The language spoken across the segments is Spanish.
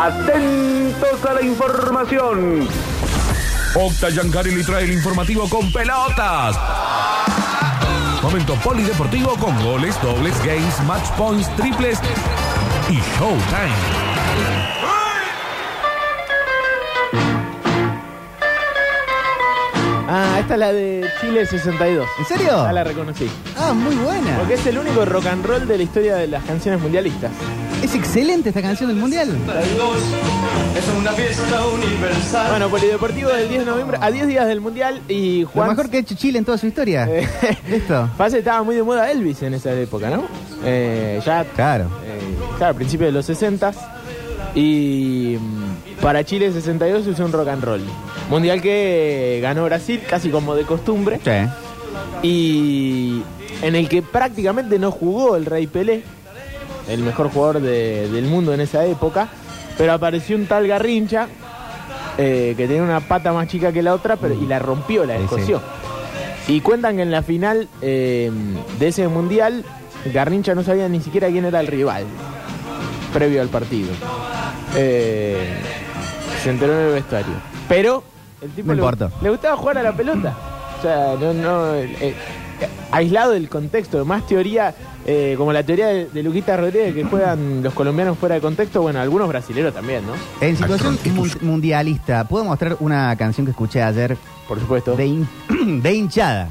Atentos a la información. Octa Yancari trae el informativo con pelotas. Momento polideportivo con goles, dobles, games, match points, triples y showtime. Esta es la de Chile 62. ¿En serio? Ya la reconocí. Ah, muy buena. Porque es el único rock and roll de la historia de las canciones mundialistas. Es excelente esta canción del mundial. Es una fiesta universal. Bueno, Polideportivo del 10 de noviembre, a 10 días del mundial y Lo Juan. mejor que ha hecho Chile en toda su historia. Eh, Listo. Pasa que estaba muy de moda Elvis en esa época, ¿no? Eh, ya. Claro. eh, claro, a principios de los 60 Y mm, para Chile 62 se usó un rock and roll. Mundial que ganó Brasil, casi como de costumbre. Sí. Y en el que prácticamente no jugó el Rey Pelé, el mejor jugador de- del mundo en esa época, pero apareció un tal Garrincha eh, que tenía una pata más chica que la otra pero, y la rompió, la Sí, escoció. Y cuentan que en la final eh, de ese mundial, Garrincha no sabía ni siquiera quién era el rival previo al partido. Eh, se enteró en el vestuario. Pero el tipo No le, importa. le gustaba jugar a la pelota. O sea, no, no, eh, eh, aislado del contexto, más teoría, eh, como la teoría de, de Luquita Rodríguez que juegan los colombianos fuera de contexto, bueno, algunos brasileños también, ¿no? En situación mun- mundialista, ¿puedo mostrar una canción que escuché ayer Por supuesto. de, hin- de hinchada?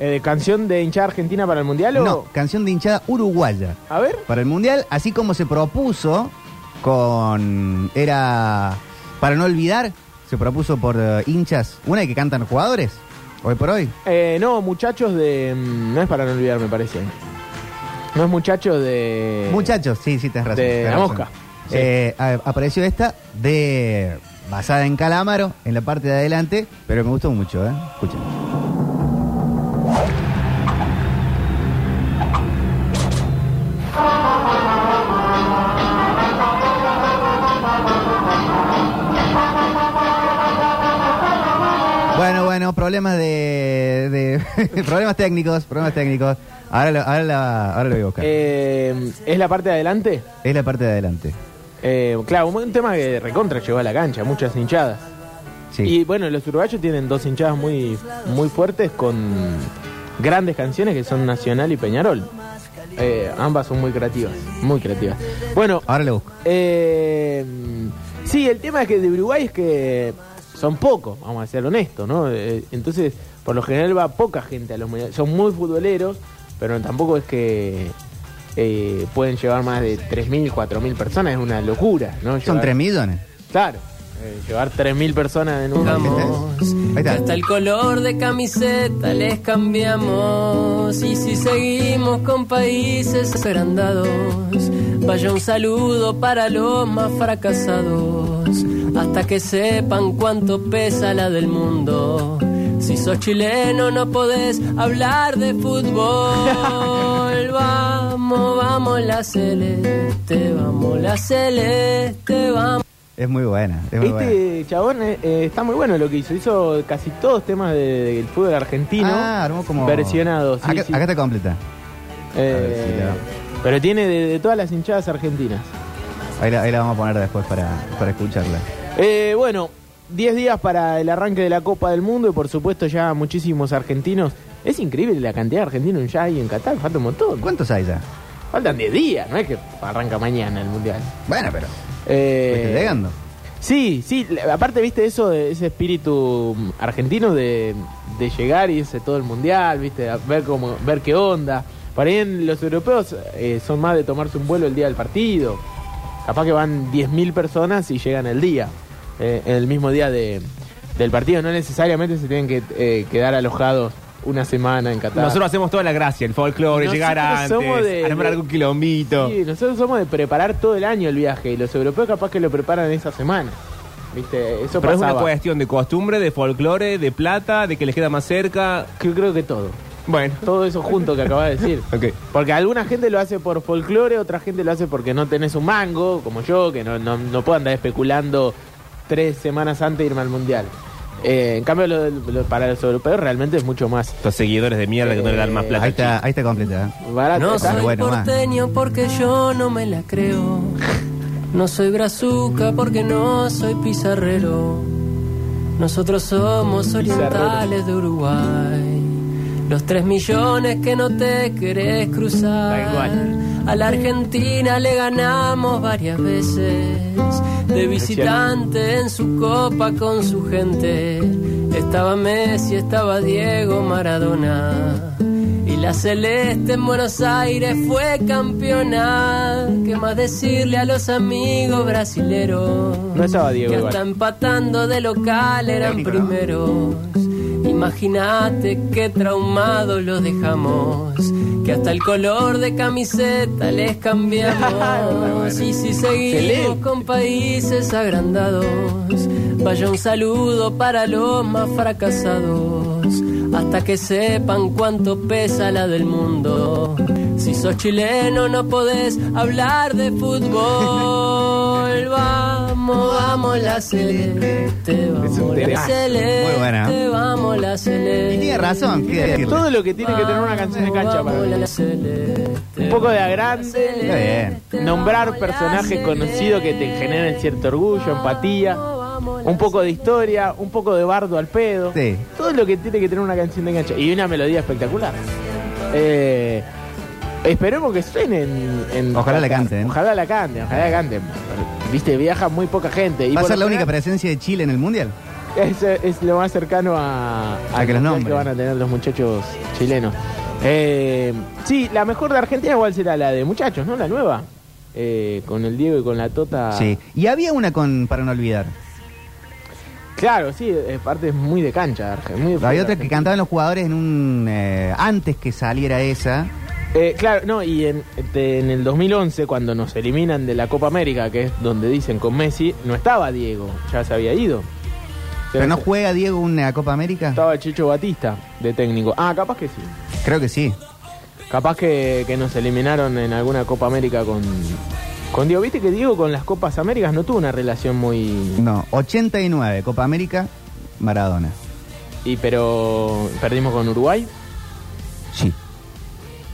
Eh, ¿Canción de hinchada argentina para el mundial o...? No, canción de hinchada uruguaya. A ver. Para el mundial, así como se propuso con. Era. Para no olvidar, se propuso por eh, hinchas. Una de que cantan jugadores, hoy por hoy. Eh, no, muchachos de... mm, No es para no olvidar, me parece. No es muchachos de... Muchachos, sí, sí, tenés razón. de tenés la razón. mosca. Sí. Eh, a- apareció esta de. basada en Calamaro, en la parte de adelante, pero me gustó mucho, ¿eh? Escuchen. Problemas de, de- problemas técnicos, problemas técnicos. Ahora lo, ahora la- ahora lo voy a buscar. Eh, ¿Es la parte de adelante? es la parte de adelante. Eh, claro, un tema que recontra llegó a la cancha, muchas hinchadas. Sí. Y bueno, los uruguayos tienen dos hinchadas muy, muy fuertes con grandes canciones que son Nacional y Peñarol. Eh, ambas son muy creativas, muy creativas. Bueno, Ahora lo busco. eh, sí, el tema es que de Uruguay es que son pocos, vamos a ser honestos, ¿no? Eh, entonces, por lo general va poca gente a los mundiales. Son muy futboleros, pero tampoco es que eh, pueden llevar más de 3.000, 4.000 personas, es una locura, ¿no? Son Llevar- 3 millones. Claro, eh, llevar 3.000 personas en un... Ahí está. Hasta el color de camiseta les cambiamos. Y si seguimos con países agrandados, vaya un saludo para los más fracasados. Hasta que sepan cuánto pesa la del mundo. Si sos chileno no podés hablar de fútbol. Vamos, vamos la celeste, vamos la celeste, vamos. Es muy buena. Es muy buena. Este chabón eh, eh, está muy bueno lo que hizo. Hizo casi todos temas de- del fútbol argentino Ah, armó como. versionados. sí, acá, sí. acá está completa. Eh, si pero tiene de, de todas las hinchadas argentinas. Ahí la, ahí la vamos a poner después para, para escucharla. Eh, bueno, 10 días para el arranque de la Copa del Mundo y por supuesto ya muchísimos argentinos. Es increíble la cantidad de argentinos ya hay en Qatar, falta un montón. ¿Cuántos hay ya? Faltan 10 días, no es que arranca mañana el Mundial. Bueno, pero. Eh, ¿Viste llegando? Sí, sí, aparte viste eso, de ese espíritu argentino de, de llegar y irse todo el mundial, viste, a ver cómo, ver qué onda. Para ahí en los europeos eh, son más de tomarse un vuelo el día del partido. Capaz que van 10.000 personas y llegan el día, eh, el mismo día de, del partido. No necesariamente se tienen que eh, quedar alojados una semana en Qatar. Nosotros hacemos toda la gracia, el folclore, Nosotros llegar antes, de- armar de- algún quilombito. Sí, nosotros somos de preparar todo el año el viaje y los europeos capaz que lo preparan esa semana. ¿Viste? Eso Pero es una cuestión de costumbre, de folclore, de plata, de que les queda más cerca. Yo creo que todo. Bueno, Todo eso junto que acabas de decir. Porque alguna gente lo hace por folclore, otra gente lo hace porque no tenés un mango, como yo, que no, no, no puedo andar especulando tres semanas antes de irme al mundial. Eh, en cambio, lo- lo- para los europeos realmente es mucho más Estos seguidores de mierda que no le dan más plata. Ahí está, ahí está completa. ¿eh? barato. No ¿está? soy bueno, más. porteño porque yo no me la creo. No soy brazuca porque no soy pizarrero. Nosotros somos orientales de Uruguay. Los tres millones que no te querés cruzar. cual. A la Argentina le ganamos varias veces. De visitante en su copa con su gente. Estaba Messi, estaba Diego Maradona. Y la Celeste en Buenos Aires fue campeona. ¿Qué más decirle a los amigos brasileros? No estaba Diego Que igual. hasta empatando de local eran primeros. Imagínate qué traumados los dejamos. Que hasta el color de camiseta les cambiamos. Y si seguimos con países agrandados, vaya un saludo para los más fracasados. Hasta que sepan cuánto pesa la del mundo. Si sos chileno no podés hablar de fútbol. Vamos, vamos la celeste, vamos la celeste, Muy buena. vamos la celeste. Y tiene razón, ¿qué decirle? Todo lo que tiene que tener una canción de cancha para mí. Un poco de agrande, Está bien. nombrar personajes conocidos que te generen cierto orgullo, empatía, un poco de historia, un poco de bardo al pedo. Sí. Todo lo que tiene que tener una canción de cancha. Y una melodía espectacular. Eh, esperemos que suene en, en- Ojalá la canten. Ojalá la canten, ojalá la canten. Viste, viaja muy poca gente. Y ¿Va a ser la única general, presencia de Chile en el Mundial? es, es lo más cercano a, A que los nombren. que van a tener los muchachos chilenos. Eh, sí, la mejor de Argentina igual será la de muchachos, ¿no? La nueva. Eh, con el Diego y con la Tota. Sí. Y había una con para no olvidar. Claro, sí, es parte muy de cancha. Arge- Muy de Había otra que cantaban los jugadores en un eh, antes que saliera esa. Eh, claro, no, y en, en el 2011, cuando nos eliminan de la Copa América, que es donde dicen con Messi, no estaba Diego, ya se había ido. Pero no juega Diego una Copa América. Estaba Chicho Batista de técnico. Ah, capaz que sí. Creo que sí. Capaz que, que nos eliminaron en alguna Copa América con, con Diego. Viste que Diego con las Copas Américas no tuvo una relación muy... No, 89 Copa América, Maradona. Y pero perdimos con Uruguay. Sí,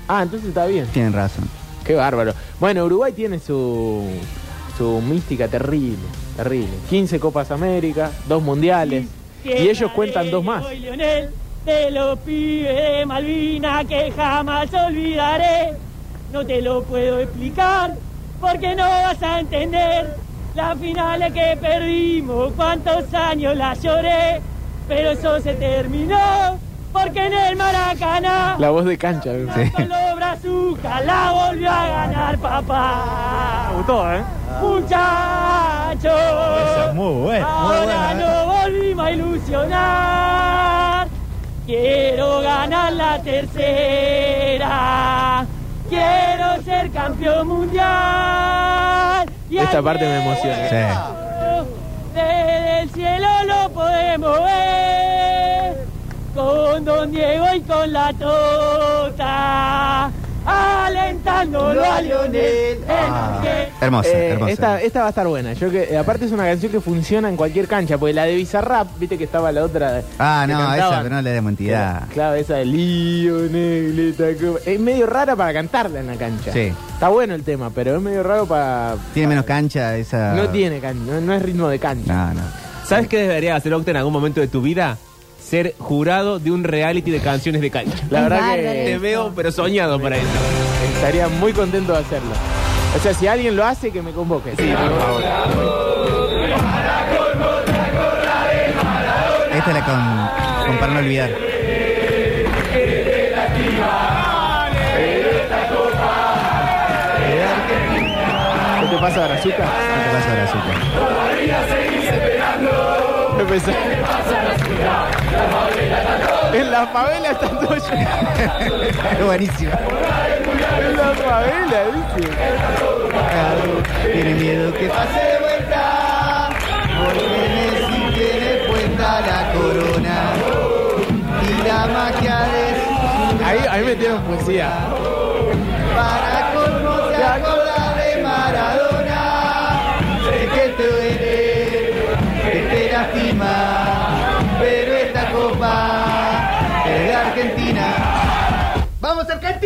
Ah, entonces está bien. tienen razón. Qué bárbaro. Bueno, Uruguay tiene su, su mística terrible, terrible. 15 Copas América, dos mundiales. Y ellos cuentan dos más. Soy Lionel, de los pibes de Malvina que jamás olvidaré. No te lo puedo explicar porque no vas a entender las finales que perdimos, cuántos años las lloré, pero eso se terminó porque en el Maracaná La voz de cancha. Sí. con los brazucas la volvió a ganar papá. Me gustó, ¿eh? Muchachos, muy buena. ahora nos volvimos a ilusionar. Quiero ganar la tercera. Quiero ser campeón mundial. Y Esta parte me emociona. Sí. Desde el cielo lo podemos ver. Con Don Diego y con la Tota. Alentándolo a Lionel. Ah, El hermosa, Eh, hermosa. esta, esta va a estar buena. Yo que, eh, aparte es una canción que funciona en cualquier cancha, porque la de Bizarrap, viste que estaba la otra. Ah, que no, cantaban. esa, pero no le demos entidad. Claro, esa de Lionel, esta. Es medio rara para cantarla en la cancha. Sí. Está bueno el tema, pero es medio raro para. Tiene menos cancha esa. No tiene cancha, no, no es ritmo de cancha. No, no. ¿Sabes qué debería hacer Octa en algún momento de tu vida? Ser jurado de un reality de canciones de cancha. La verdad bárbaro Te que veo, pero soñado para eso. estaría muy contento de hacerlo. O sea, si alguien lo hace, que me convoque. Sí, por favor. Esta es la con, con para no olvidar. ¿Qué te pasa, Brazuca? ¿Qué te pasa ahora, Azúcar? Empezó. En la favela están todos Es buenísimo. En la favela, dice. Tiene miedo que pase de vuelta. Porque Messi tiene puesta la corona. Y la magia de Ahí, ahí metieron poesía. Para colmo se acorda de Maradona. Sé que te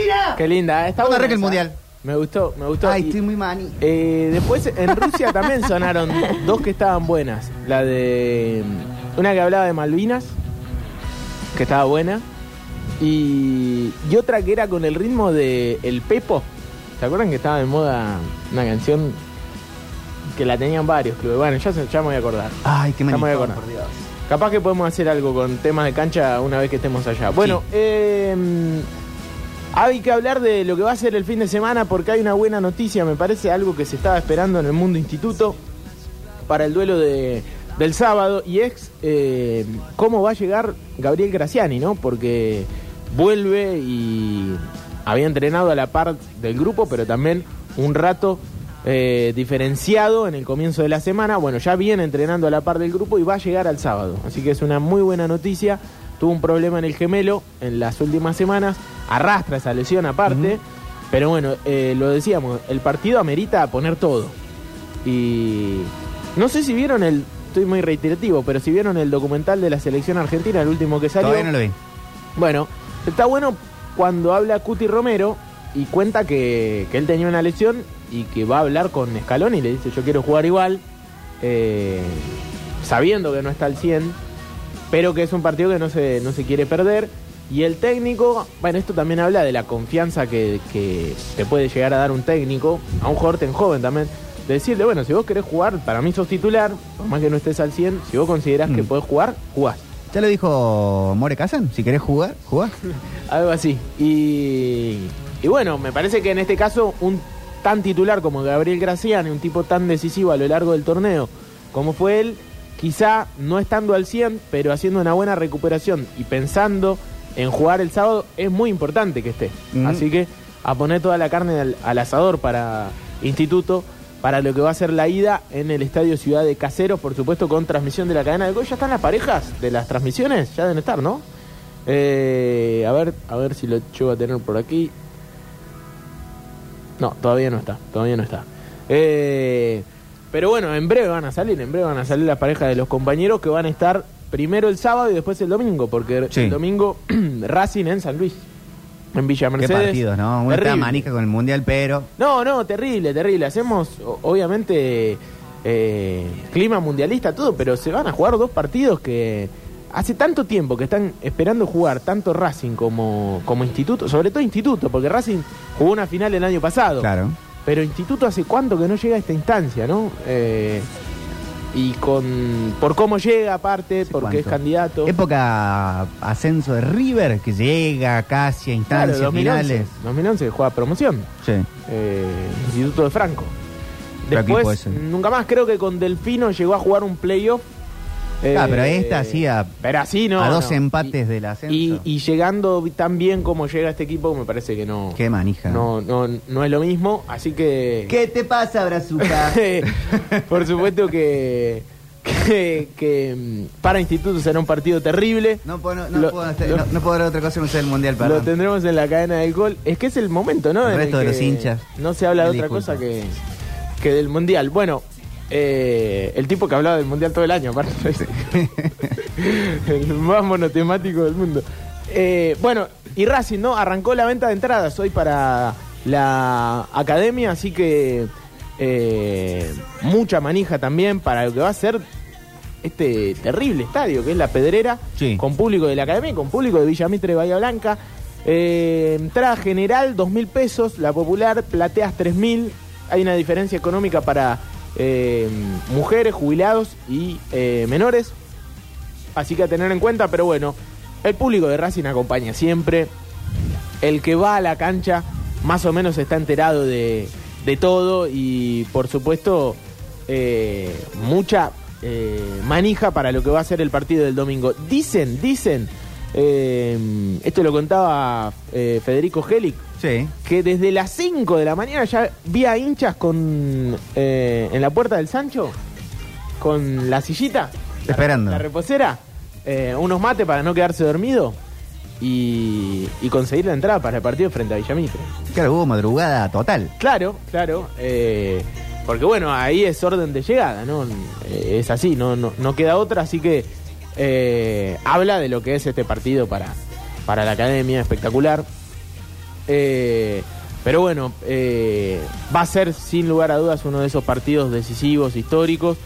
de. Qué linda, ¿eh? está buena arrancar el esa. mundial. Me gustó, me gustó. Ay, Y- estoy muy mani. Eh, después en Rusia también sonaron dos que estaban buenas. La de. Una que hablaba de Malvinas, que estaba buena. Y, y otra que era con el ritmo de El Pepo. ¿Se acuerdan que estaba de moda una canción que la tenían varios clubes? Bueno, ya, se- ya me voy a acordar. Ay, qué Ya me voy a manijón, acordar. por Dios. Capaz que podemos hacer algo con temas de cancha una vez que estemos allá. Bueno, eh, hay que hablar de lo que va a ser el fin de semana porque hay una buena noticia, me parece algo que se estaba esperando en el mundo instituto para el duelo de, del sábado y es eh, cómo va a llegar Gabriel Graciani, ¿no? Porque vuelve y había entrenado a la par del grupo, pero también un rato eh, diferenciado en el comienzo de la semana. Bueno, ya viene entrenando a la par del grupo y va a llegar al sábado. Así que es una muy buena noticia. Tuvo un problema en el gemelo en las últimas semanas. Arrastra esa lesión aparte. Pero bueno, eh, lo decíamos, el partido amerita poner todo. Y no sé si vieron el, estoy muy reiterativo, pero si vieron el documental de la selección argentina, el último que salió. Todavía no lo vi. Bueno, está bueno cuando habla Cuti Romero y cuenta que, que él tenía una lesión y que va a hablar con Scaloni y le dice yo quiero jugar igual, eh, sabiendo que no está al 100, pero que es un partido que no se, no se quiere perder. Y el técnico, bueno, esto también habla de la confianza que, que te puede llegar a dar un técnico, a un jugador tan joven también, de decirle, bueno, si vos querés jugar, para mí sos titular, por más que no estés al 100, si vos considerás que Mm. podés jugar, jugás. Ya lo dijo More Kazan. Si querés jugar, jugá. Algo así. Y, y bueno, me parece que en este caso un tan titular como Gabriel Graciani, un tipo tan decisivo a lo largo del torneo como fue él, quizá no estando al 100, pero haciendo una buena recuperación y pensando en jugar el sábado, es muy importante que esté. Así que a poner toda la carne al, al asador para Instituto, para lo que va a ser la ida en el Estadio Ciudad de Caseros, por supuesto con transmisión de la cadena de gol. ¿Ya están las parejas de las transmisiones? Ya deben estar, ¿no? Eh, a ver, a ver si lo llevo a tener por aquí. No, todavía no está, todavía no está. Eh, pero bueno, en breve van a salir, en breve van a salir las parejas de los compañeros que van a estar primero el sábado y después el domingo, porque Sí. el domingo Racing en San Luis, en Villa Qué Mercedes. partidos, ¿no? Una Terrible. manija con el Mundial, pero... No, no, terrible, terrible. Hacemos, obviamente, eh, clima mundialista, todo, pero se van a jugar dos partidos que hace tanto tiempo que están esperando jugar tanto Racing como, como Instituto, sobre todo Instituto, porque Racing jugó una final el año pasado. Claro. Pero Instituto hace cuánto que no llega a esta instancia, ¿no? Eh, y con por cómo llega aparte, porque es ¿Cuánto? candidato. Época ascenso de River, que llega casi a Claro, instancias 2011, finales. 2011 juega promoción. Sí. eh, Instituto de Franco. Después, nunca más, creo que con Delfino llegó a jugar un playoff. Ah, pero esta sí a, pero así no. a dos no. empates Y- del ascenso. Y, y llegando tan bien como llega este equipo, me parece que no. Qué manija. No, no, no es lo mismo, así que. ¿Qué te pasa, Brazuca? Por supuesto que. Que, que, mm, para Instituto será un partido terrible. No puedo, no, no Lo- puedo lo- no, puedo ver otra cosa que no sea el Mundial, Lo perdón. tendremos en la cadena del gol. Es que es el momento, ¿no? El En resto de los hinchas. No se habla de otra cosa que, que del mundial. Bueno, eh, el tipo que hablaba del mundial todo el año, aparte. el más monotemático del mundo. Eh, bueno, y Racing, ¿no? Arrancó la venta de entradas hoy para la academia, así que eh, mucha manija también para lo que va a ser este terrible estadio que es la Pedrera, Sí. con público de la academia y con público de Villamitre de Bahía Blanca. Entrada general, dos mil pesos, la popular, plateas tres mil. Hay una diferencia económica para eh, mujeres, jubilados y eh, menores. Así que a tener en cuenta, pero bueno, el público de Racing acompaña siempre. El que va a la cancha más o menos está enterado de, de todo y por supuesto eh, mucha eh, manija para lo que va a ser el partido del domingo. Dicen, dicen, eh, esto lo contaba eh, Federico Gelic, Sí. que desde las 5 de la mañana ya vi a hinchas con eh, en la puerta del Sancho con la sillita, Esperando. la, reposera, eh, unos mates para no quedarse dormido y, y conseguir la entrada para el partido frente a Villamitre. Claro, hubo madrugada total. Claro, claro, eh, porque bueno, ahí es orden de llegada, ¿no? Es así, no, no, no queda otra, así que eh, habla de lo que es este partido para, para la academia, espectacular. Eh, Pero bueno, eh, va a ser sin lugar a dudas uno de esos partidos decisivos, históricos,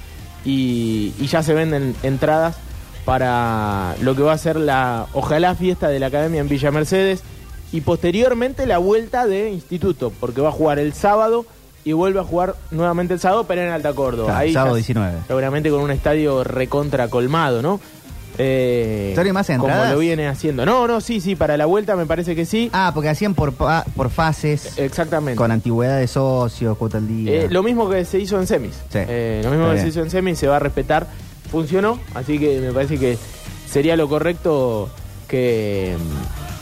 y, y ya se venden entradas para lo que va a ser la, ojalá, fiesta de la Academia en Villa Mercedes, y posteriormente la vuelta de Instituto, porque va a jugar el sábado y vuelve a jugar nuevamente el sábado, pero en Alta Córdoba. Claro, Ahí sábado ya- 19. Seguramente con un estadio recontra colmado, ¿no? Eh, ¿Sale más como entradas? lo viene haciendo. No, no, sí, sí, para la vuelta me parece que sí. Ah, porque hacían por, pa- por fases, Exactamente. con antigüedad de socios, cuota al día. Eh, lo mismo que se hizo en semis. Sí. Eh, lo mismo Está que se hizo en semis se va a respetar. Funcionó, así que me parece que sería lo correcto que,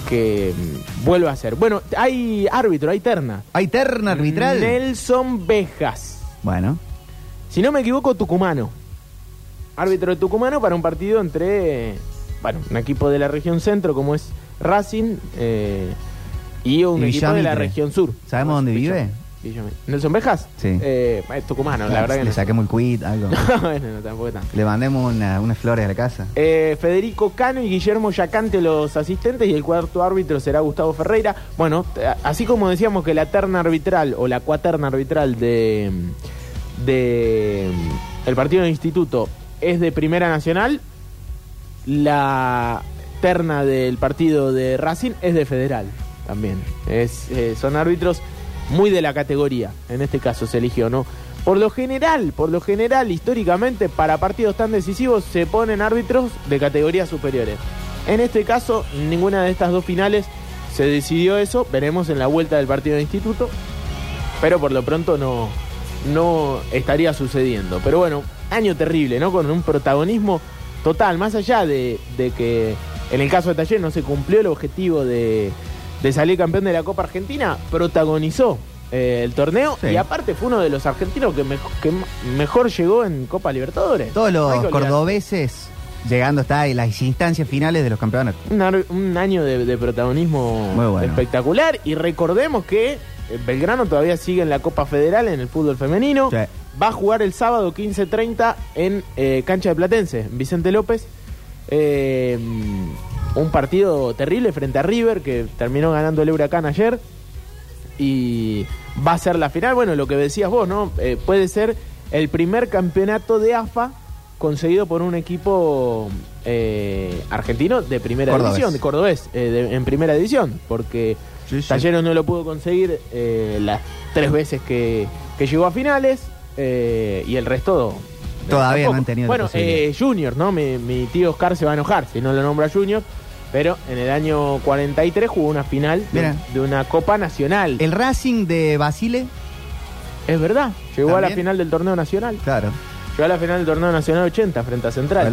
que vuelva a ser. Bueno, hay árbitro, hay terna. ¿Hay terna arbitral? Nelson Bejas. Bueno, Si no me equivoco, tucumano. Árbitro de tucumano para un partido entre, bueno, un equipo de la región centro como es Racing eh, y un Y equipo de la región sur. ¿Sabemos dónde vive? Villamitre. ¿Nelson Bejas? Sí. Eh, es tucumano, la verdad que le no. saquemos el quit, algo. bueno, no, tampoco tanto. le mandemos una- unas flores a la casa. Eh, Federico Cano y Guillermo Yacante los asistentes y el cuarto árbitro será Gustavo Ferreira. Bueno, t- así como decíamos que la terna arbitral o la cuaterna arbitral de, de el partido de instituto es de Primera Nacional, la terna del partido de Racing es de Federal también. Es, eh, son árbitros muy de la categoría, en este caso se eligió, ¿no? Por lo general, por lo general, históricamente, para partidos tan decisivos se ponen árbitros de categorías superiores. En este caso, ninguna de estas dos finales se decidió eso. Veremos en la vuelta del partido de instituto. Pero por lo pronto no, no estaría sucediendo. Pero bueno, año terrible, ¿no? Con un protagonismo total. Más allá de, de que en el caso de Taller no se cumplió el objetivo de, de salir campeón de la Copa Argentina, protagonizó eh, el torneo Sí. y aparte fue uno de los argentinos que, mejor llegó en Copa Libertadores. Todos los cordobeses llegando hasta las instancias finales de los campeonatos. Un, un año de, de protagonismo bueno. espectacular. Y recordemos que Belgrano todavía sigue en la Copa Federal en el fútbol femenino. Sí. Va a jugar el sábado 15.30 en eh, Cancha de Platense, Vicente López. Eh, un partido terrible frente a River que terminó ganando el Huracán ayer. Y va a ser la final. Bueno, lo que decías vos, ¿no? Eh, puede ser el primer campeonato de AFA conseguido por un equipo eh, argentino de primera Cordobés. división, de cordobés, eh, de- en primera división, porque Sí, sí. Talleres no lo pudo conseguir eh, las tres veces que, que llegó a finales eh, y el resto Todavía no tampoco. han tenido Bueno, eh, Junior, ¿no? Mi, mi tío Oscar se va a enojar si no lo nombra Junior, pero en el año 43 jugó una final de, de una Copa Nacional. El Racing de Basile, Es verdad, llegó a la final del torneo nacional. claro, Llegó a la final del torneo nacional 80 frente a Central.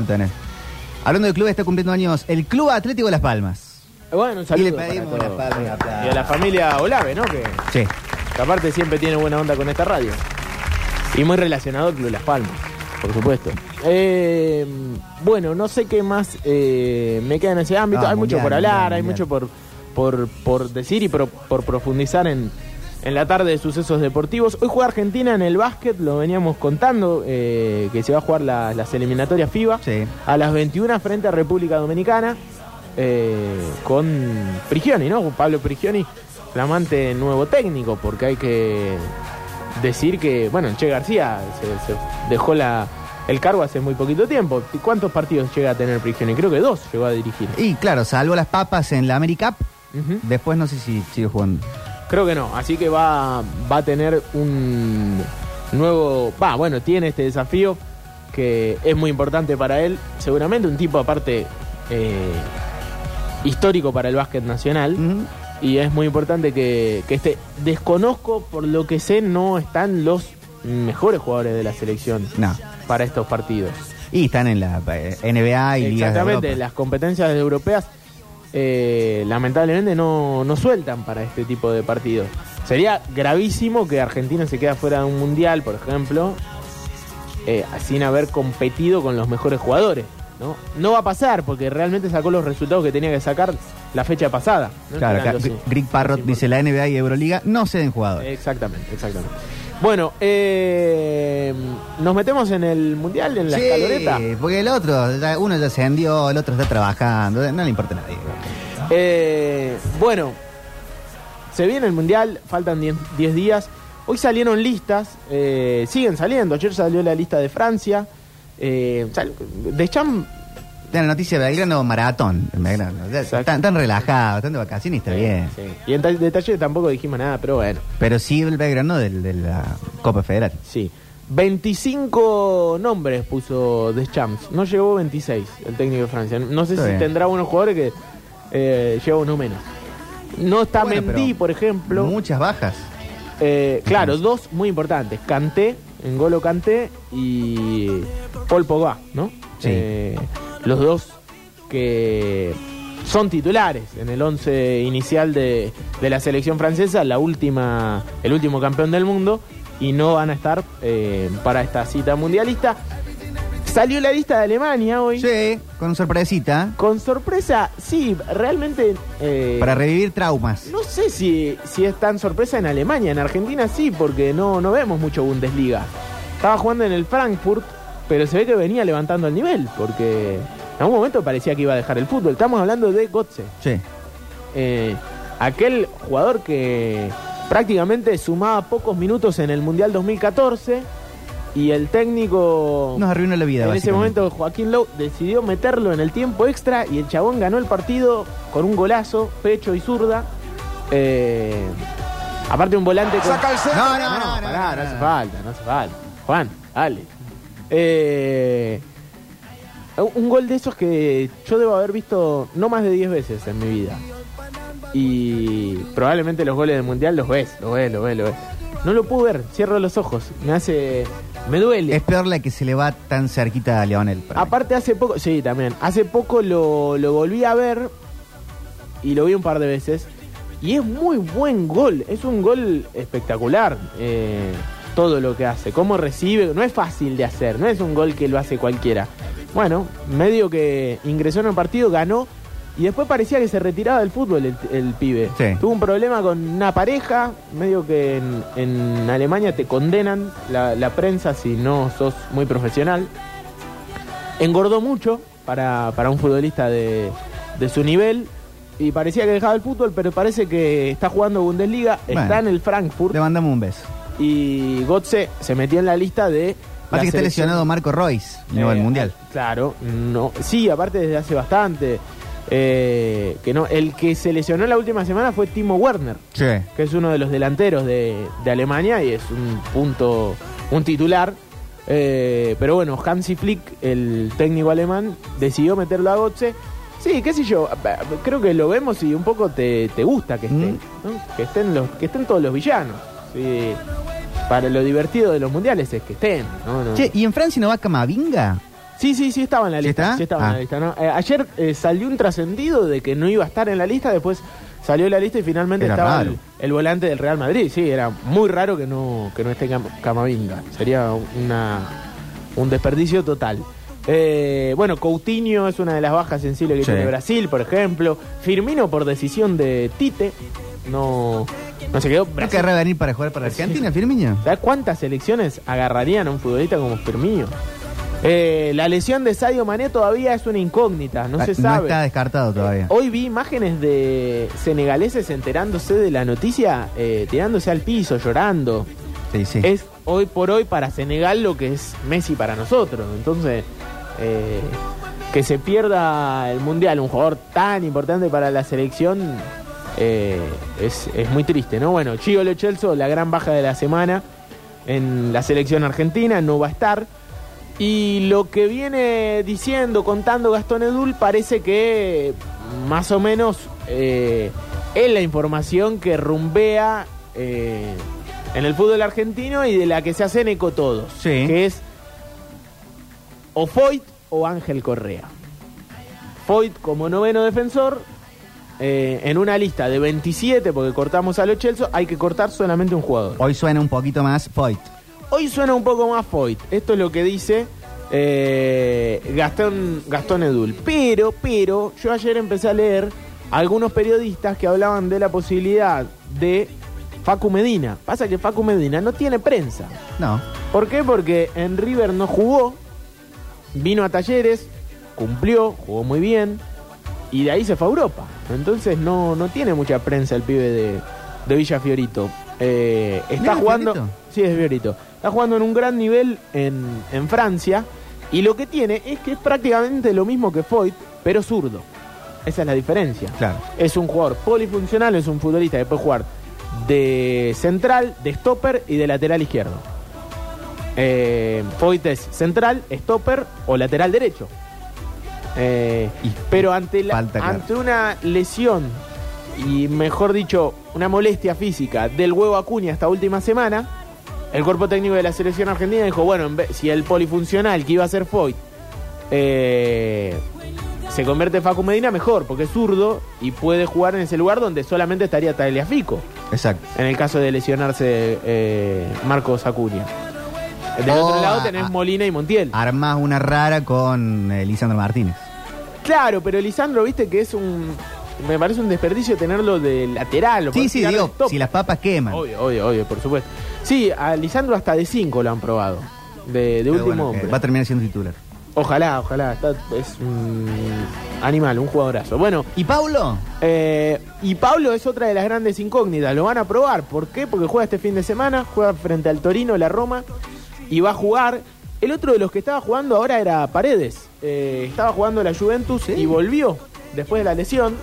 Hablando del club, está cumpliendo años el Club Atlético Las Palmas. Bueno, un saludo. Y le pedimos para una todos. palma, un aplauso. Y a la familia Olave, ¿no? Que, Sí. que aparte siempre tiene buena onda con esta radio. Y muy relacionado con Las Palmas, por supuesto. Eh, bueno, no sé qué más eh, me queda en ese ámbito. Ah, hay mucho por hablar, mundial, hay mundial. mucho por, por, por decir y por, por profundizar en, en la tarde de sucesos deportivos. Hoy juega Argentina en el básquet, lo veníamos contando, eh, que se va a jugar la- las eliminatorias FIBA Sí. a las 21 frente a República Dominicana eh, con Prigioni, ¿no? Con Pablo Prigioni, flamante nuevo técnico, porque hay que decir que, bueno, Che García se, se dejó la, el cargo hace muy poquito tiempo. ¿Y ¿Cuántos partidos llega a tener Prigioni? Creo que dos llegó a dirigir. Y claro, salvo las papas en la AmeriCup, Ujú. después no sé si sigue jugando. Creo que no, así que va, va a tener un nuevo, va, bueno, tiene este desafío que es muy importante para él, seguramente un tipo aparte eh, histórico para el básquet nacional y es muy importante que, que este, desconozco, por lo que sé, no están los mejores jugadores de la selección No. para estos partidos. Y están en la eh, NBA y de Exactamente, las competencias europeas eh, lamentablemente no, no sueltan para este tipo de partidos. Sería gravísimo que Argentina se quede fuera de un mundial, por ejemplo, eh, sin haber competido con los mejores jugadores. ¿No? no va a pasar porque realmente sacó los resultados que tenía que sacar la fecha pasada. ¿no? Claro, acá Parrot dice la NBA y Euroliga no ceden jugadores. Exactamente, exactamente. Bueno, eh, nos metemos en el mundial, en la Sí, escaloneta. porque el otro, uno ya ascendió, el otro está trabajando, no le importa a nadie. Eh, bueno, se viene el Mundial, faltan 10 10 días. Hoy salieron listas, eh, siguen saliendo. Ayer salió la lista de Francia. Eh, Deschamps De la noticia de Belgrano, maratón. en Belgrano. Están tan relajados, están de vacaciones y está bien. Sí. Y en tal- detalle tampoco dijimos nada, pero bueno, Pero sí el Belgrano de la Copa Federal. sí. 25 nombres puso Deschamps. No llegó 26 el técnico de Francia. No sé Está si bien. tendrá unos jugadores que eh, lleva uno menos. No está Bueno, Mendy, por ejemplo. Muchas bajas. Eh, claro, dos muy importantes. Kanté, Ngolo Kanté y Paul Pogba, ¿no? Sí. Eh, los dos que son titulares en el 11 inicial de, de la selección francesa, la última, el último campeón del mundo, y no van a estar eh, para esta cita mundialista. Salió la lista de Alemania hoy. Sí, con sorpresita. Con sorpresa, sí, realmente... eh, Para revivir traumas. no sé si, si es tan sorpresa en Alemania, en Argentina sí, porque no, no vemos mucho Bundesliga. Estaba jugando en el Frankfurt, pero se ve que venía levantando el nivel, porque en algún momento parecía que iba a dejar el fútbol. Estamos hablando de Gotze, Sí. eh, aquel jugador que prácticamente sumaba pocos minutos en el Mundial 2014 y el técnico... Nos arruinó la vida. En ese momento Joaquín Lowe decidió meterlo en el tiempo extra y el chabón ganó el partido con un golazo, pecho y zurda. Eh, aparte un volante con... No, no, no, no, no, no, no, hace no. falta, no hace falta. Juan, dale. Eh, un gol de esos que yo debo haber visto no más de 10 veces en mi vida. Y probablemente los goles del mundial los ves, los ves, los ves, los ves. No lo puedo ver, cierro los ojos. Me hace. Me duele. Es peor la que se le va tan cerquita a Leonel. Aparte hace poco, sí, también. Hace poco lo, lo volví a ver y lo vi un par de veces. Y es muy buen gol, es un gol espectacular. eh, todo lo que hace, cómo recibe, no es fácil de hacer, no es un gol que lo hace cualquiera. Bueno, medio que ingresó en el partido, ganó y después parecía que se retiraba del fútbol el, el pibe. Sí. Tuvo un problema con una pareja, medio que en, en Alemania te condenan la, la prensa si no sos muy profesional engordó mucho para, para un futbolista de, de su nivel y parecía que dejaba el fútbol, pero parece que está jugando Bundesliga, Bueno. está en el Frankfurt Le mandamos un beso. Y Gotze se metió en la lista de... Pasa que está selección- lesionado Marco Royce no al Eh, Mundial. Claro, no, sí, aparte desde hace bastante. eh, que no, el que se lesionó la última semana fue Timo Werner Sí. que es uno de los delanteros de, de Alemania y es un punto, un titular. Eh, pero bueno, Hansi Flick, el técnico alemán, decidió meterlo a Gotze. Sí, qué sé yo, creo que lo vemos y un poco te, te gusta que estén, Mm. ¿no? que estén los, que estén todos los villanos. Sí, para lo divertido de los mundiales es que estén, ¿no? No. Che, ¿y en Francia no va Camavinga? Sí, sí, sí estaba en la ¿Sí lista. está? Sí estaba en Ah. la lista. ¿no? Eh, ayer eh, salió un trascendido de que no iba a estar en la lista, después salió la lista y finalmente Era estaba el, el volante del Real Madrid. Sí, era muy raro que no, que no esté Cam- Camavinga. Sería una, un desperdicio total. Eh, bueno, Coutinho es una de las bajas sensibles que Sí. tiene Brasil, por ejemplo. Firmino por decisión de Tite. No, no se quedó. ¿No Brasil. querrá venir para jugar para Argentina, Firmiño? ¿Sabes cuántas selecciones agarrarían a un futbolista como Firmino? Eh, la lesión de Sadio Mané todavía es una incógnita, no Ah, se sabe. está descartado todavía. Hoy vi imágenes de senegaleses enterándose de la noticia, eh, tirándose al piso, llorando. Sí, sí. Es hoy por hoy para Senegal lo que es Messi para nosotros. Entonces, eh, que se pierda el Mundial, un jugador tan importante para la selección, eh, es, es muy triste, ¿no? Bueno, Chio Lo Celso, la gran baja de la semana en la selección argentina, no va a estar. Y lo que viene diciendo, contando Gastón Edul, parece que más o menos eh, es la información que rumbea eh, en el fútbol argentino y de la que se hacen eco todos. Sí. Que es o Foyt o Ángel Correa. Foyt como noveno defensor. Eh, en una lista de 27, porque cortamos a los Chelsea, hay que cortar solamente un jugador. Hoy suena un poquito más Foyt. Hoy suena un poco más Foyt. Esto es lo que dice eh, Gastón, Gastón Edul. Pero, pero, yo ayer empecé a leer algunos periodistas que hablaban de la posibilidad de Facu Medina. Pasa que Facu Medina no tiene prensa. No. ¿Por qué? Porque en River no jugó, vino a talleres, cumplió, jugó muy bien y de ahí se fue a Europa. Entonces no, no tiene mucha prensa el pibe de, de Villa Fiorito. Eh, está ¿Mira, jugando. Fiorito? Sí, es Fiorito. Está jugando en un gran nivel en, en Francia. Y lo que tiene es que es prácticamente lo mismo que Foyt, pero zurdo. Esa es la diferencia. Claro. Es un jugador polifuncional, es un futbolista que puede jugar de central, de stopper y de lateral izquierdo. Eh, Foyt es central, stopper o lateral derecho. Eh, Y pero ante, la- falta, claro. ante una lesión y mejor dicho, una molestia física del huevo Acuña esta última semana, el cuerpo técnico de la selección argentina dijo, bueno, en vez- si el polifuncional que iba a ser Foyt eh, se convierte en Facu Medina, mejor, porque es zurdo y puede jugar en ese lugar donde solamente estaría Tagliafico, Exacto. en el caso de lesionarse eh, Marcos Acuña. Del Oh, otro lado a- tenés a- Molina y Montiel. Armás una rara con eh, Lisandro Martínez. Claro, pero Lisandro, viste que es un... Me parece un desperdicio tenerlo de lateral. Sí, sí, digo, si las papas queman. Obvio, obvio, obvio, por supuesto. Sí, a Lisandro hasta de 5 lo han probado. De, último bueno, hombre. va a terminar siendo titular. Ojalá, ojalá. está- es un animal, un jugadorazo. Bueno, ¿Y Paulo? eh, y Pablo es otra de las grandes incógnitas. Lo van a probar. ¿Por qué? Porque juega este fin de semana, juega frente al Torino, la Roma, y va a jugar. El otro de los que estaba jugando ahora era Paredes. Eh, estaba jugando la Juventus y volvió después de la lesión.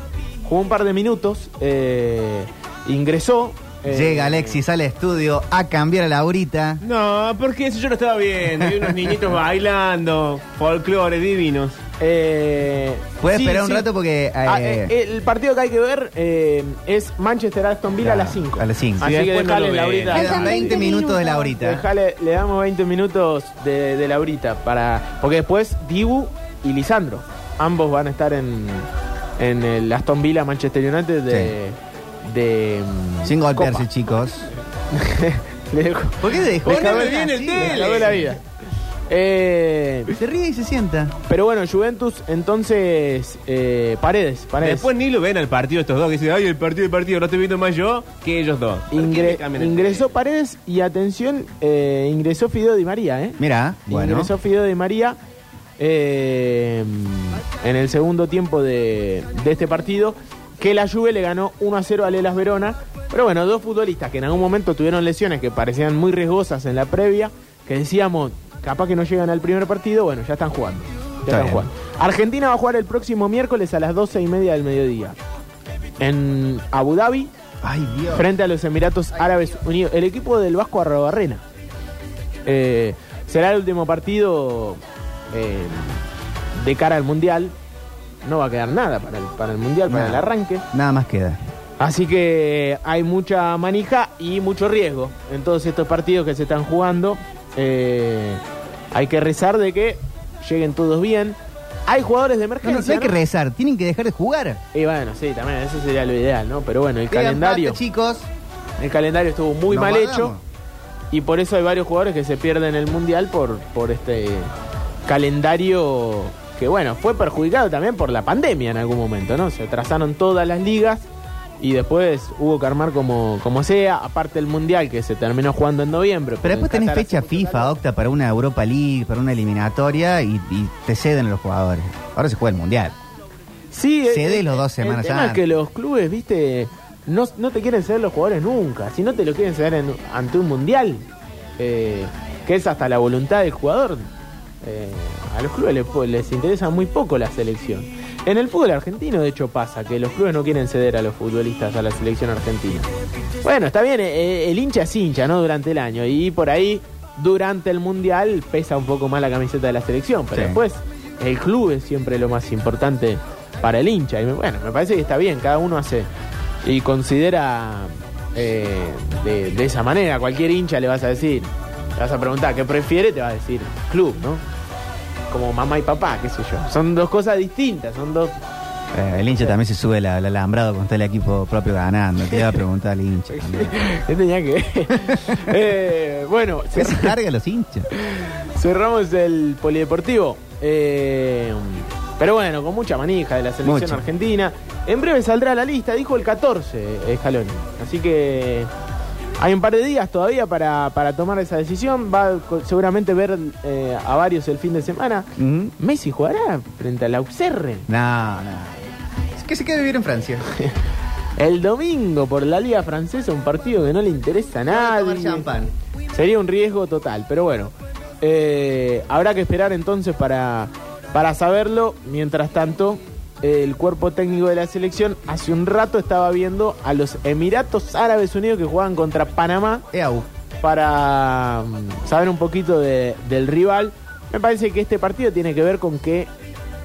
Jugó un par de minutos, eh, ingresó. eh, Llega Alexis al estudio a cambiar a Laurita. No, porque eso yo lo estaba viendo. Hay unos niñitos bailando, folclore divinos. Eh, Puedes sí, esperar un sí. rato porque... Ah, eh, eh, el partido que hay que ver eh, es Manchester Aston Villa a las 5. a las cinco. Así Sí, que después no Laurita. ven. quedan 20 minutos de Laurita. Dejale, le damos 20 minutos de, de Laurita para. Porque después Dibu y Lisandro. Ambos van a estar en, en el Aston Villa Manchester United de. de mm, Sin golpearse, Copa. chicos. Le dejo- ¿Por qué te dejó? Poneme bien el tele. la vida. Eh, Se ríe y se sienta. pero bueno, Juventus, entonces. eh, paredes, paredes. Después ni lo ven al partido estos dos que dicen, ay, el partido, el partido, lo estoy viendo más yo que ellos dos. ¿Por qué Ingre- me cambian el ingresó Paredes y atención, eh, ingresó Fideo Di María, ¿eh? Mira, bueno. Ingresó Fideo Di María eh, en el segundo tiempo de, de este partido, que la Juve le ganó 1 a 0 a Lelas Verona. Pero bueno, dos futbolistas que en algún momento tuvieron lesiones que parecían muy riesgosas en la previa, que decíamos, capaz que no llegan al primer partido, bueno, ya están jugando. Ya Está están bien. jugando. Argentina va a jugar el próximo miércoles a las 12 y media del mediodía. En Abu Dhabi, Ay, Dios. frente a los Emiratos Árabes Unidos. El equipo del Vasco Arrobarrena. Eh, será el último partido eh, de cara al Mundial. No va a quedar nada para el, para el Mundial, para Nada. el arranque. Nada más queda. Así que hay mucha manija y mucho riesgo en todos estos partidos que se están jugando. Eh, hay que rezar de que lleguen todos bien. Hay jugadores de No, no, emergencia. no hay que ¿no? rezar, tienen que dejar de jugar. Y bueno, sí, también eso sería lo ideal, ¿no? Pero bueno, el calendario, chicos. el calendario estuvo muy Nos mal guardamos. hecho. Y por eso hay varios jugadores que se pierden el mundial por, por este calendario que, bueno, fue perjudicado también por la pandemia en algún momento, ¿no? Se atrasaron todas las ligas y después hubo que armar como, como sea, aparte el mundial que se terminó jugando en noviembre. Pero porque después en tenés fecha FIFA, calor. Octa, para una Europa League, para una eliminatoria y, y te ceden los jugadores. Ahora se juega el Mundial. Sí, Cede los dos el semanas tema es antes. que los clubes, viste, no, no te quieren ceder los jugadores nunca. Si no te lo quieren ceder en- ante un mundial, eh, que es hasta la voluntad del jugador, eh, a los clubes les, po- les interesa muy poco la selección. En el fútbol argentino, de hecho, pasa que los clubes no quieren ceder a los futbolistas a la selección argentina. Bueno, está bien, eh, el hincha es hincha, ¿no? Durante el año. Y por ahí, durante el mundial, pesa un poco más la camiseta de la selección. Pero Sí. después, el club es siempre lo más importante para el hincha. Y bueno, me parece que está bien, cada uno hace y considera eh, de, de esa manera. Cualquier hincha le vas a decir, le vas a preguntar qué prefiere, te va a decir club, ¿no? Como mamá y papá, qué sé yo. Son dos cosas distintas, son dos. Eh, el hincha también se sube el alambrado con todo el equipo propio ganando. Te iba a preguntar al hincha. también. ¿Qué tenía que? Eh, bueno, ¿Qué se carga los hinchas? cerramos el polideportivo. Eh, pero bueno, con mucha manija de la selección argentina. En breve saldrá la lista, dijo el 14 Escalón. Así que hay un par de días todavía para, para tomar esa decisión. Va a seguramente ver eh, a varios el fin de semana. Messi jugará frente al Auxerre. No, no. Es que se quede vivir en Francia. El domingo por la Liga Francesa, un partido que no le interesa a nadie. champán. Sería un riesgo total, pero bueno. eh, habrá que esperar entonces para, para saberlo. Mientras tanto, el cuerpo técnico de la selección hace un rato estaba viendo a los Emiratos Árabes Unidos que juegan contra Panamá Eau. para mm, saber un poquito de- del rival. Me parece que este partido tiene que ver con que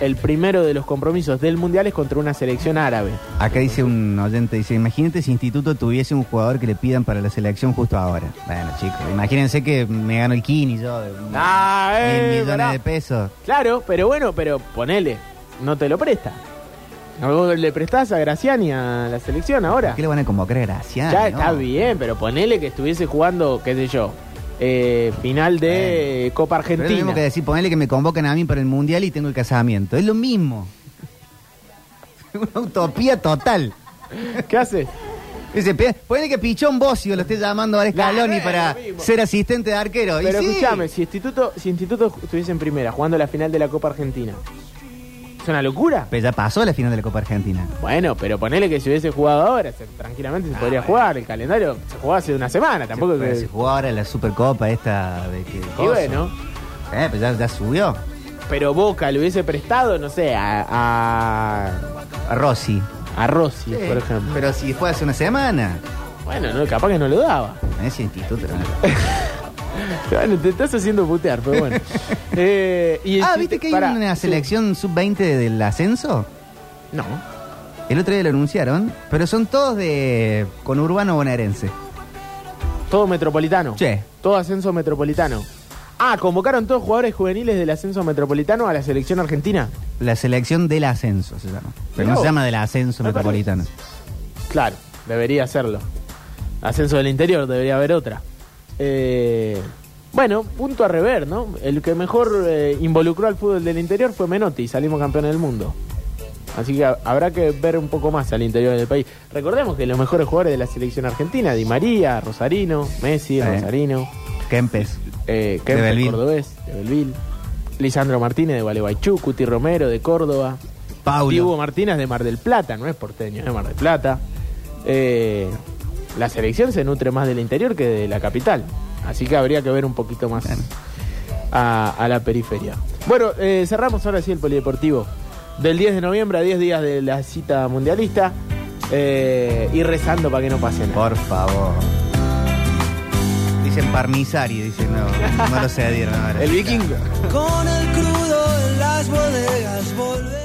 el primero de los compromisos del Mundial es contra una selección árabe. Acá dice un oyente, dice, imagínate si Instituto tuviese un jugador que le pidan para la selección justo ahora. Bueno, chicos, imagínense que me gano el Kini yo de Ah, mil eh, millones pará. de pesos. Claro, pero bueno, pero ponele, no te lo presta. ¿Vos le prestás a Graciani a la selección ahora? ¿Qué le van a convocar a Graciano? Ya está bien, pero ponele que estuviese jugando, qué sé yo, eh, final de Copa Pero es lo mismo Argentina. que decir, ponele que me convocan a mí para el Mundial y tengo el casamiento. Es lo mismo. Una utopía total. ¿Qué haces? Dice, ponele que Pichón Bocio lo esté llamando ahora Scaloni para ser asistente de arquero. Pero sí. escúchame, si Instituto, si Instituto estuviese en primera, jugando la final de la Copa Argentina, ¿es una locura? Pero ya pasó la final de la Copa Argentina. Bueno, pero ponele que si hubiese jugado ahora, se- tranquilamente se Ah, podría jugar. El calendario se jugó hace una semana, tampoco se, que... se jugó ahora la Supercopa esta de que. Y bueno, Eh, pues ya, ya subió. pero Boca le hubiese prestado, no sé, a, a, A Rossi. a Rossi, por ejemplo. Pero si fue hace una semana. Bueno, no, capaz que no lo daba. En ese instituto. ¿no? Bueno, te estás haciendo putear, pero bueno. Eh, y el ah, Instituto- ¿viste que hay pará, una sí. selección sub-20 del ascenso? No. El otro día lo anunciaron, pero son todos de conurbano bonaerense. Todo metropolitano. Che. Todo ascenso metropolitano. Ah, convocaron todos jugadores juveniles del ascenso metropolitano a la selección argentina. La selección del ascenso se llama. Pero Mirá no se llama del ascenso Me metropolitano. Claro, debería hacerlo. Ascenso del interior, debería haber otra. Eh, bueno, punto a rever, ¿no? El que mejor eh, involucró al fútbol del interior fue Menotti, salimos campeones del mundo. Así que ha- habrá que ver un poco más al interior del país. Recordemos que los mejores jugadores de la selección argentina, Di María, Rosarino, Messi. Rosarino, Kempes. eh, De Kempes, Belville. cordobés, de Belville, Lisandro Martínez de Gualeguaychú, Cuti Romero de Córdoba, Paulo. y Hugo Martínez de Mar del Plata, no es porteño, es de Mar del Plata. Eh, la selección se nutre más del interior que de la capital. Así que habría que ver un poquito más a, a la periferia. Bueno, eh, cerramos ahora sí el polideportivo. Del 10 de noviembre a 10 días de la cita mundialista. eh, y rezando para que no pase nada. Por favor. Dicen Parmisari, dicen no, no lo cedieron ahora. El vikingo. Con el crudo en las bodegas volver.